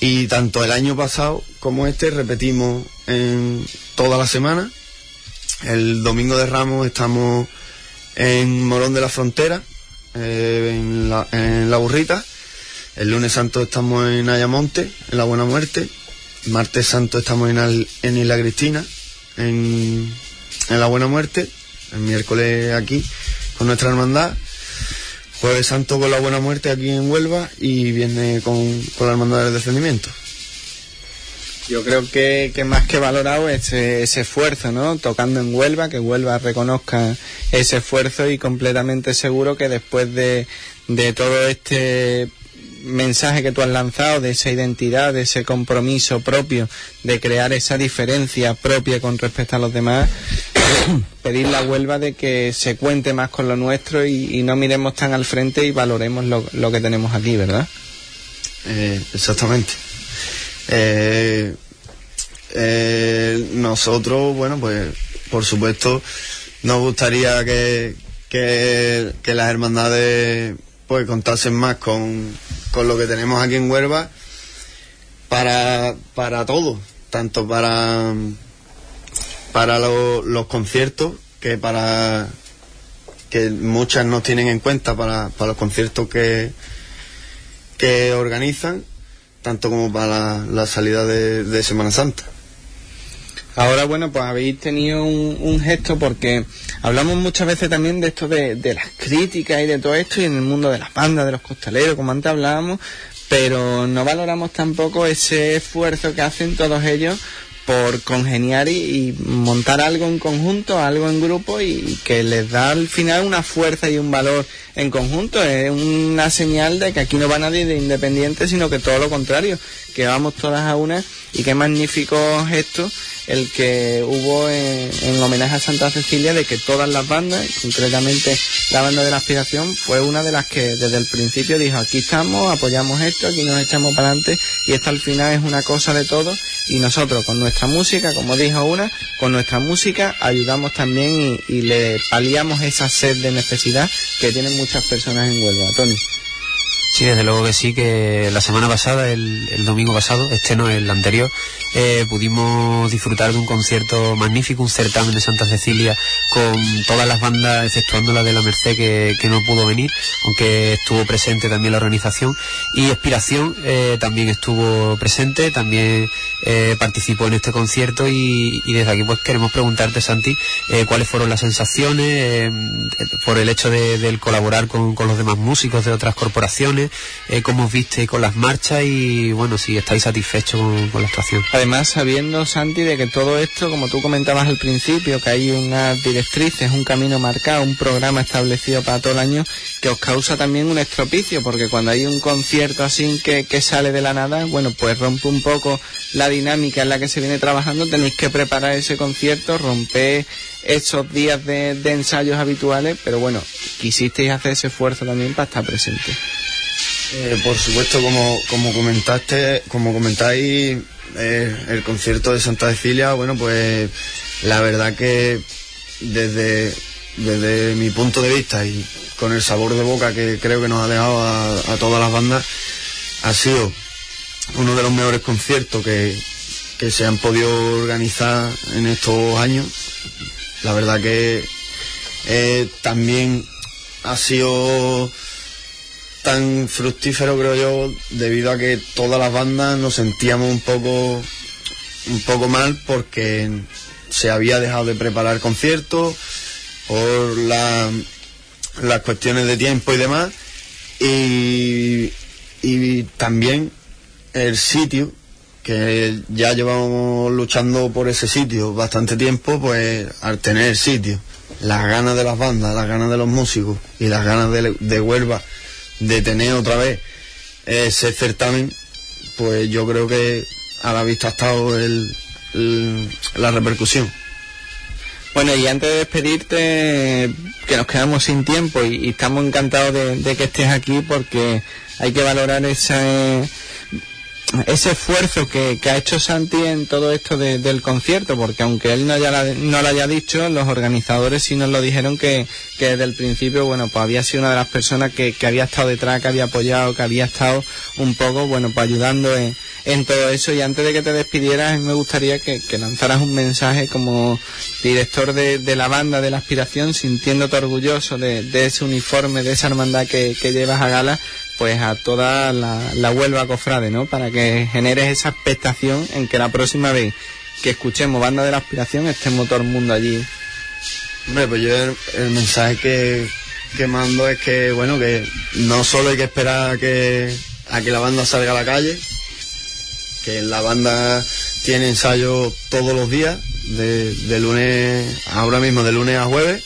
y tanto el año pasado como este repetimos en toda la semana. El domingo de Ramos estamos en Morón de la Frontera, eh, en, la, en La Burrita. El lunes santo estamos en Ayamonte, en La Buena Muerte. Martes santo estamos en, en Isla Cristina, en, La Buena Muerte. El miércoles aquí con nuestra hermandad. Jueves santo con La Buena Muerte aquí en Huelva y viene con, con la hermandad del descendimiento. Yo creo que, que más que valorado ese, ese esfuerzo, ¿no? Tocando en Huelva, que Huelva reconozca ese esfuerzo y completamente seguro que después de, de todo este mensaje que tú has lanzado, de esa identidad, de ese compromiso propio, de crear esa diferencia propia con respecto a los demás, pedirle a Huelva de que se cuente más con lo nuestro y, no miremos tan al frente y valoremos lo, lo que tenemos aquí, ¿verdad? Eh, exactamente. Eh, eh, nosotros, bueno, pues por supuesto nos gustaría que, que las hermandades pues contasen más con, con lo que tenemos aquí en Huelva para, para todo, tanto para, para lo- los conciertos que para que muchas nos tienen en cuenta para, para los conciertos que, que organizan, tanto como para la, salida de Semana Santa. Ahora, bueno, pues habéis tenido un, gesto porque hablamos muchas veces también de esto de, de las críticas y de todo esto y en el mundo de las bandas, de los costaleros, como antes hablábamos, pero no valoramos tampoco ese esfuerzo que hacen todos ellos por congeniar y, montar algo en conjunto, algo en grupo y que les da al final una fuerza y un valor en conjunto. Es una señal de que aquí no va nadie de independiente, sino que todo lo contrario, que vamos todas a una y qué magnífico gesto el que hubo en, en homenaje a Santa Cecilia de que todas las bandas, concretamente la banda de la aspiración, fue una de las que desde el principio dijo aquí estamos, apoyamos esto, aquí nos echamos para adelante y esto al final es una cosa de todos y nosotros con nuestra música, como dijo una, con nuestra música ayudamos también y, y le paliamos esa sed de necesidad que tienen muchas personas en Huelva. Tony. Sí, desde luego que sí, que la semana pasada, el, domingo pasado, este no, el anterior, eh, pudimos disfrutar de un concierto magnífico, un certamen de Santa Cecilia con todas las bandas, exceptuando la de la Merced que, no pudo venir, aunque estuvo presente también la organización. Y Expiración eh, también estuvo presente, también eh, participó en este concierto y, desde aquí pues queremos preguntarte, Santi, cuáles fueron las sensaciones por el hecho de, colaborar con los demás músicos de otras corporaciones eh, cómo os viste con las marchas y bueno, si estáis satisfechos con, la actuación. Además, sabiendo, Santi, de que todo esto, como tú comentabas al principio, que hay unas directrices, un camino marcado, un programa establecido para todo el año, que os causa también un estropicio, porque cuando hay un concierto así que, que sale de la nada, bueno, pues rompe un poco la dinámica en la que se viene trabajando, tenéis que preparar ese concierto, romper esos días de, ensayos habituales, pero bueno, quisisteis hacer ese esfuerzo también para estar presente. Eh, por supuesto, como, como comentaste, como comentáis, eh, el concierto de Santa Cecilia, bueno, pues la verdad que desde, desde mi punto de vista y con el sabor de boca que creo que nos ha dejado a, todas las bandas, ha sido uno de los mejores conciertos que, que se han podido organizar en estos años la verdad que eh, también ha sido tan fructífero creo yo debido a que todas las bandas nos sentíamos un poco un poco mal porque se había dejado de preparar conciertos por las cuestiones de tiempo y demás. Y, y también el sitio que ya llevamos luchando por ese sitio bastante tiempo, pues al tener sitio, las ganas de las bandas, las ganas de los músicos y las ganas de, de Huelva de tener otra vez ese certamen, pues yo creo que a la vista ha estado el, la repercusión. Bueno, y antes de despedirte, que nos quedamos sin tiempo y, estamos encantados de, que estés aquí porque hay que valorar esa, ese esfuerzo que, ha hecho Santi en todo esto del concierto, porque aunque él no, haya, no lo haya dicho, los organizadores sí nos lo dijeron que, desde el principio, bueno, pues había sido una de las personas que, había estado detrás, que había apoyado, que había estado un poco, bueno, pues ayudando en, todo eso. Y antes de que te despidieras, me gustaría que, lanzaras un mensaje como director de, la banda de la aspiración, sintiéndote orgulloso de, ese uniforme, de esa hermandad que llevas a gala, pues a toda la, la Huelva Cofrade, ¿no? Para que generes esa expectación en que la próxima vez que escuchemos Banda de la Aspiración estemos todo el mundo allí. Hombre, pues yo el, mensaje que, que, mando es que, bueno, que no solo hay que esperar a que, a que la banda salga a la calle, que la banda tiene ensayo todos los días, de, de lunes, ahora mismo de lunes a jueves,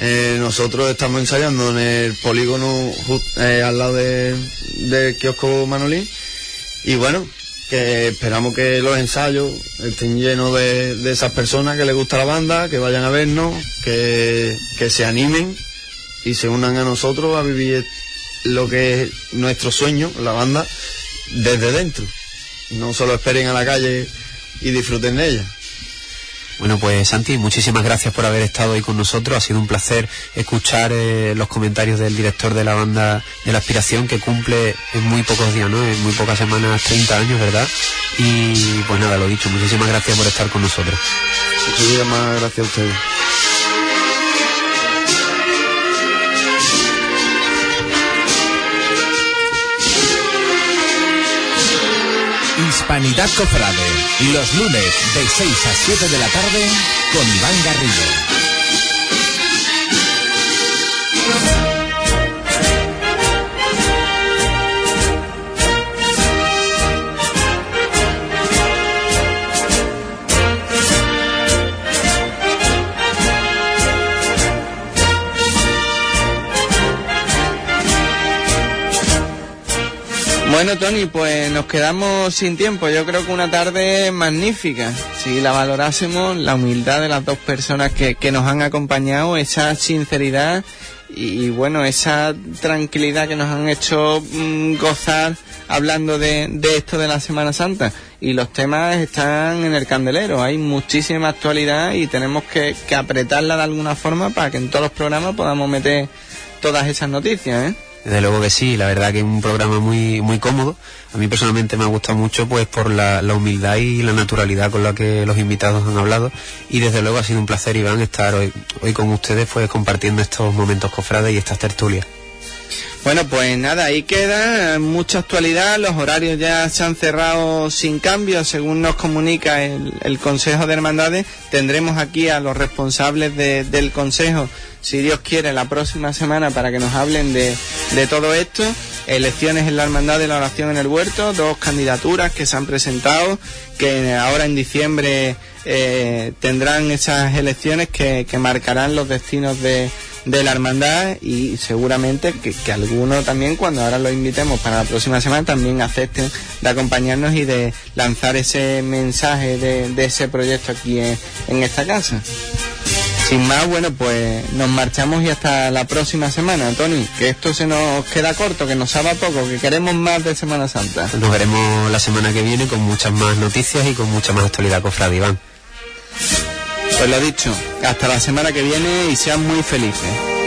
eh, nosotros estamos ensayando en el polígono eh, al lado del kiosco Manolín y bueno, que esperamos que los ensayos estén llenos de, esas personas que les gusta la banda, que vayan a vernos, que, que se animen y se unan a nosotros a vivir lo que es nuestro sueño, la banda, desde dentro. No solo esperen a la calle y disfruten de ella. Bueno, pues Santi, muchísimas gracias por haber estado ahí con nosotros. Ha sido un placer escuchar eh, los comentarios del director de la banda de la aspiración que cumple en muy pocos días, ¿no? En muy pocas semanas, 30 años, ¿verdad? Y pues nada, lo dicho, muchísimas gracias por estar con nosotros. Muchísimas gracias a ustedes. Hispanidad Cofrade, los lunes de 6 a 7 de la tarde con Iván Garrido. Bueno, Tony, pues nos quedamos sin tiempo. Yo creo que una tarde magnífica. Si la valorásemos, la humildad de las dos personas que, nos han acompañado, esa sinceridad y, bueno, esa tranquilidad que nos han hecho mm, gozar hablando de, esto de la Semana Santa. Y los temas están en el candelero. Hay muchísima actualidad y tenemos que, que apretarla de alguna forma para que en todos los programas podamos meter todas esas noticias, ¿eh? Desde luego que sí, la verdad que es un programa muy, muy cómodo. A mí personalmente me ha gustado mucho pues por la, humildad y la naturalidad con la que los invitados han hablado. Y desde luego ha sido un placer, Iván, estar hoy, hoy con ustedes pues compartiendo estos momentos cofrades y estas tertulias. Bueno, pues nada, ahí queda mucha actualidad, los horarios ya se han cerrado sin cambio, según nos comunica el, Consejo de Hermandades, tendremos aquí a los responsables del Consejo, si Dios quiere, la próxima semana para que nos hablen de, de todo esto elecciones en la Hermandad de la Oración en el Huerto, dos candidaturas que se han presentado, que ahora en diciembre eh, tendrán esas elecciones que, que marcarán los destinos de, de la hermandad y seguramente que, que algunos también cuando ahora los invitemos para la próxima semana también acepten de acompañarnos y de lanzar ese mensaje de, de ese proyecto aquí en, en esta casa. Sin más, bueno, pues nos marchamos y hasta la próxima semana, Tony, que esto se nos queda corto, que nos sabe a poco, que queremos más de Semana Santa. Nos veremos la semana que viene con muchas más noticias y con mucha más actualidad, cofrade Iván. Pues lo dicho, hasta la semana que viene y sean muy felices.